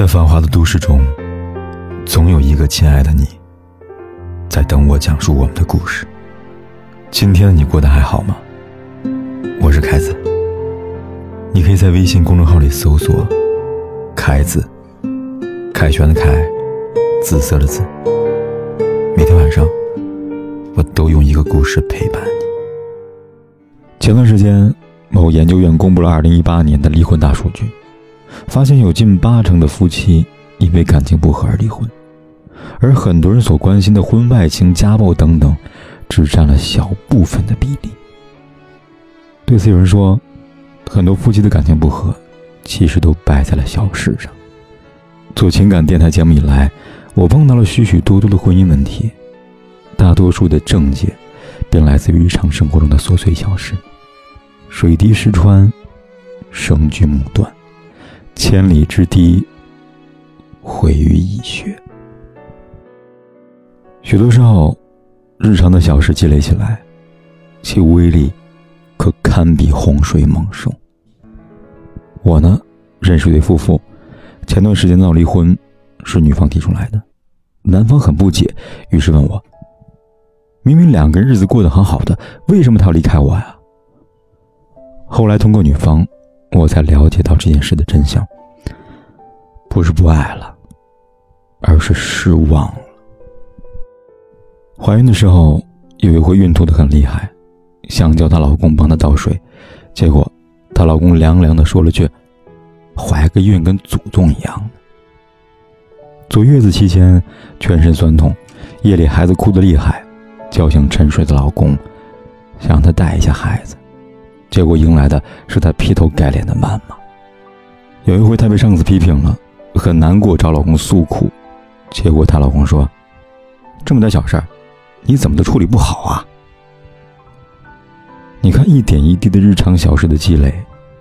在繁华的都市中，总有一个亲爱的你，在等我讲述我们的故事。今天的你过得还好吗？我是凯子，你可以在微信公众号里搜索“凯子”，凯旋的凯，紫色的紫。每天晚上，我都用一个故事陪伴你。前段时间，某研究院公布了2018年的离婚大数据。发现有近八成的夫妻因为感情不和而离婚，而很多人所关心的婚外情、家暴等等，只占了小部分的比例。对此，有人说，很多夫妻的感情不和，其实都败在了小事上。做情感电台节目以来，我碰到了许许多多的婚姻问题，大多数的症结，便来自于日常生活中的琐碎小事：水滴石穿，生锯木断。千里之堤，毁于蚁穴。许多时候，日常的小事积累起来，其威力可堪比洪水猛兽。我呢，认识一对夫妇，前段时间闹离婚，是女方提出来的，男方很不解，于是问我：“明明两个人日子过得很好的，为什么他要离开我呀？”后来通过女方。我才了解到这件事的真相，不是不爱了，而是失望了。怀孕的时候，以为会孕吐的很厉害，想叫她老公帮她倒水，结果她老公凉凉的说了句：“怀个孕跟祖宗一样。”坐月子期间，全身酸痛，夜里孩子哭得厉害，叫醒沉睡的老公，想让他带一下孩子。结果迎来的是他劈头盖脸的谩骂。有一回，她被上司批评了，很难过，找老公诉苦。结果她老公说：“这么点小事儿，你怎么都处理不好啊？”你看，一点一滴的日常小事的积累，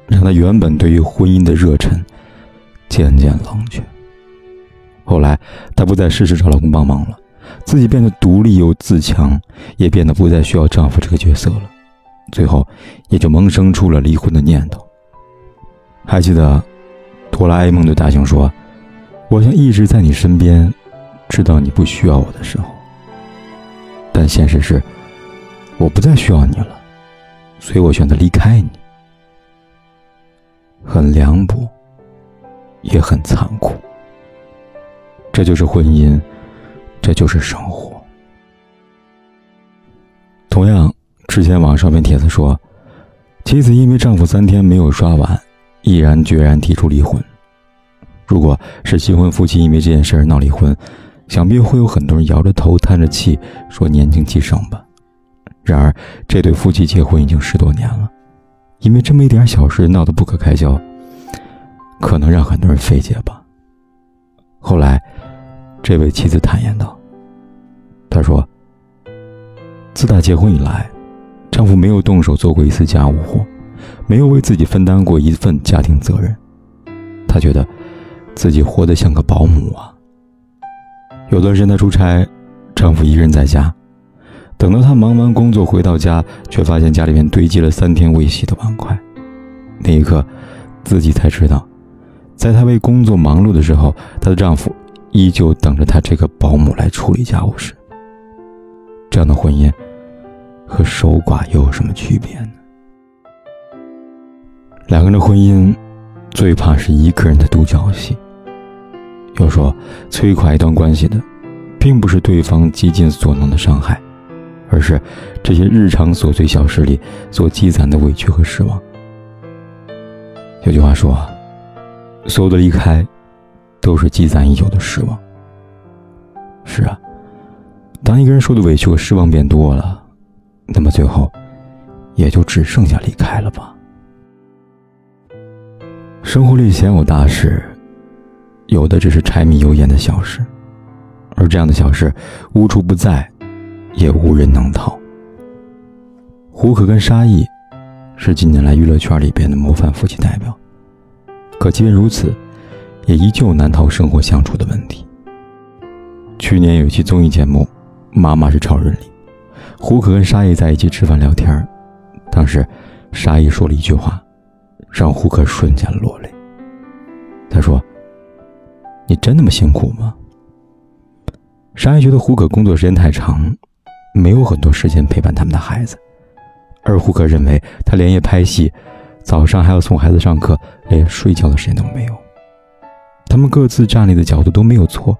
让她原本对于婚姻的热忱渐渐冷却。后来，她不再事事找老公帮忙了，自己变得独立又自强，也变得不再需要丈夫这个角色了。最后，也就萌生出了离婚的念头。还记得，哆啦 A 梦对大雄说：“我想一直在你身边，直到你不需要我的时候。”但现实是，我不再需要你了，所以我选择离开你。很凉薄，也很残酷。这就是婚姻，这就是生活。同样。之前网上篇帖子说，妻子因为丈夫三天没有刷碗，毅然决然提出离婚。如果是新婚夫妻因为这件事闹离婚，想必会有很多人摇着头叹着气说年轻气盛吧。然而这对夫妻结婚已经十多年了，因为这么一点小事闹得不可开交，可能让很多人费解吧。后来，这位妻子坦言道：“他说，自打结婚以来。”丈夫没有动手做过一次家务活，没有为自己分担过一份家庭责任，她觉得自己活得像个保姆啊。有段时间她出差，丈夫一个人在家，等到她忙完工作回到家，却发现家里面堆积了三天未洗的碗筷。那一刻，自己才知道，在她为工作忙碌的时候，她的丈夫依旧等着她这个保姆来处理家务事。这样的婚姻。和守寡又有什么区别呢？两个人的婚姻，最怕是一个人的独角戏。要说摧垮一段关系的，并不是对方极尽所能的伤害，而是这些日常琐碎小事里所积攒的委屈和失望。有句话说：“所有的离开，都是积攒已久的失望。”是啊，当一个人受的委屈和失望变多了。那么最后，也就只剩下离开了吧。生活里鲜有大事，有的只是柴米油盐的小事，而这样的小事无处不在，也无人能逃。胡可跟沙溢是近年来娱乐圈里边的模范夫妻代表，可即便如此，也依旧难逃生活相处的问题。去年有一期综艺节目《妈妈是超人》里。胡可跟沙溢在一起吃饭聊天当时沙溢说了一句话，让胡可瞬间落泪。他说：“你真那么辛苦吗？沙溢觉得胡可工作时间太长，没有很多时间陪伴他们的孩子，而胡可认为他连夜拍戏，早上还要送孩子上课，连睡觉的时间都没有。他们各自站立的角度都没有错，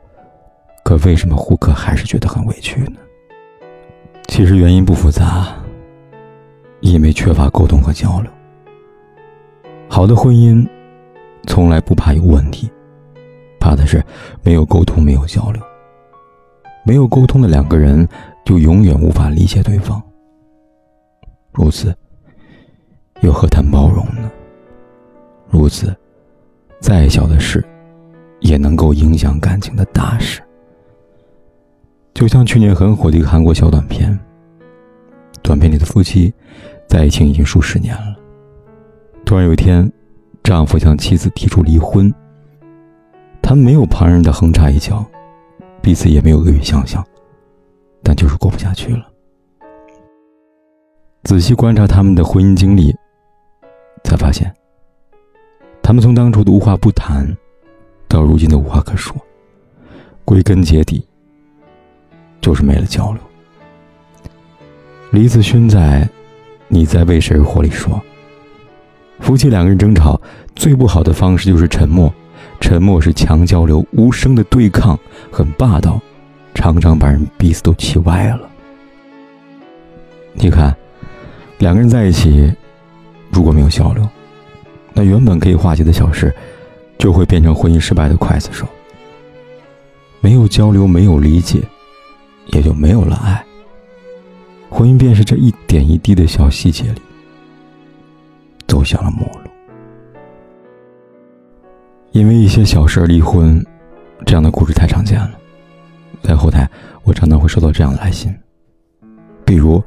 可为什么胡可还是觉得很委屈呢？其实原因不复杂，因为缺乏沟通和交流。好的婚姻，从来不怕有问题，怕的是没有沟通、没有交流。没有沟通的两个人，就永远无法理解对方。如此，又何谈包容呢？如此，再小的事，也能够影响感情的大事。就像去年很火的一个韩国小短片，短片里的夫妻在一起已经数十年了。突然有一天，丈夫向妻子提出离婚，他们没有旁人的横插一脚。彼此也没有恶语相向，但就是过不下去了。仔细观察他们的婚姻经历，才发现，他们从当初的无话不谈，到如今的无话可说，归根结底，就是没了交流。李子勋在《你在为谁而活》里说，夫妻两个人争吵，最不好的方式就是沉默。沉默是强交流，无声的对抗很霸道，常常把人彼此都气歪了。你看，两个人在一起，如果没有交流，那原本可以化解的小事，就会变成婚姻失败的刽子手。没有交流，没有理解，也就没有了爱。婚姻便是这一点一滴的小细节里，走向了末路。因为一些小事离婚，这样的故事太常见了。在后台，我常常会收到这样的来信，比如，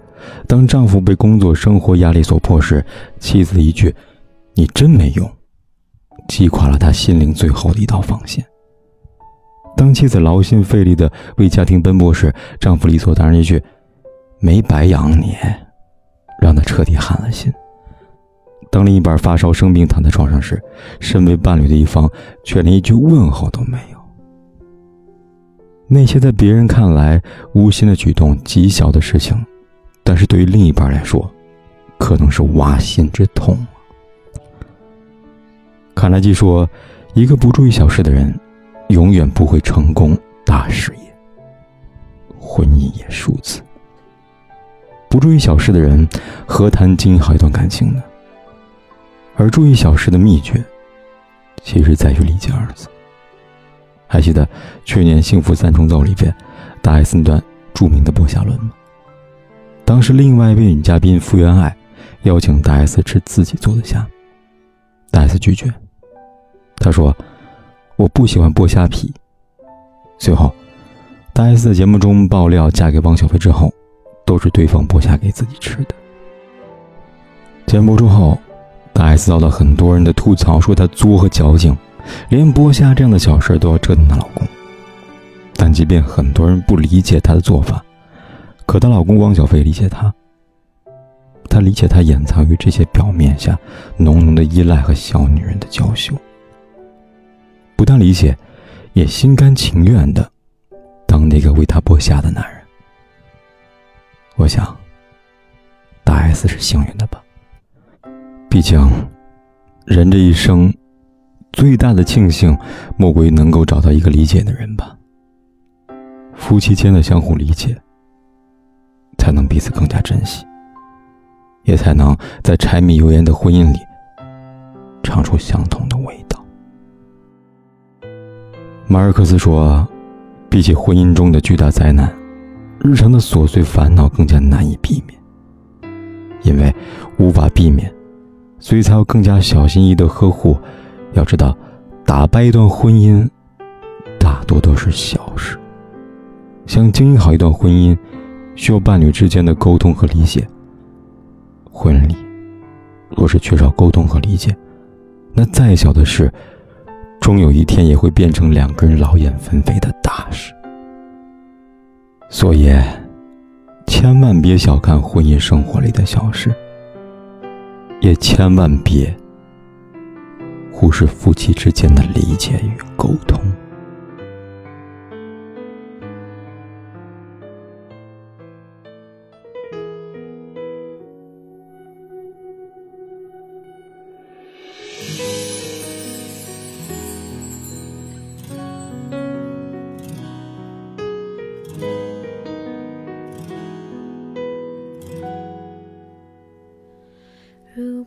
当丈夫被工作、生活压力所迫时，妻子一句“你真没用”，击垮了他心灵最后的一道防线；当妻子劳心费力的为家庭奔波时，丈夫理所当然一句“没白养你”，让他彻底寒了心。当另一半发烧生病躺在床上时，身为伴侣的一方却连一句问候都没有。那些在别人看来无心的举动、极小的事情，但是对于另一半来说，可能是挖心之痛。卡耐基说：“一个不注意小事的人，永远不会成功大事业。婚姻也如此。不注意小事的人，何谈经营好一段感情呢？”而注意小事的秘诀，其实在于理解二字。还记得去年《幸福三重奏》里边，大 S 那段著名的剥虾论吗？当时另外一位女嘉宾福原爱邀请大 S 吃自己做的虾，大 S 拒绝。她说：“我不喜欢剥虾皮。”随后，大 S 在节目中爆料嫁给汪小菲之后，都是对方剥虾给自己吃的。节目播出后。大 S 遭到很多人的吐槽，说她作和矫情，连剥虾这样的小事都要折腾她老公。但即便很多人不理解她的做法，可她老公汪小菲理解她。他理解她掩藏于这些表面下浓浓的依赖和小女人的娇羞。不但理解，也心甘情愿的当那个为她剥虾的男人。我想，大 S 是幸运的吧。毕竟，人这一生最大的庆幸，莫过于能够找到一个理解的人吧。夫妻间的相互理解，才能彼此更加珍惜，也才能在柴米油盐的婚姻里尝出相同的味道。马尔克斯说：“比起婚姻中的巨大灾难，日常的琐碎烦恼更加难以避免，因为无法避免。”所以才要更加小心翼翼的呵护。要知道，打败一段婚姻，大多都是小事。想经营好一段婚姻，需要伴侣之间的沟通和理解。婚礼若是缺少沟通和理解，那再小的事，终有一天也会变成两个人劳燕分飞的大事。所以，千万别小看婚姻生活里的小事。也千万别忽视夫妻之间的理解与沟通。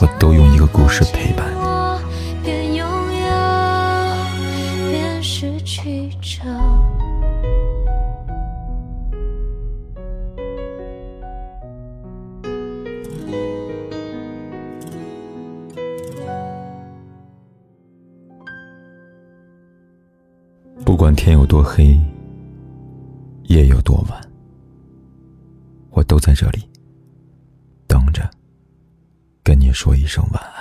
我都用一个故事陪伴你。不管天有多黑，夜有多晚，我都在这里。你说一声晚安。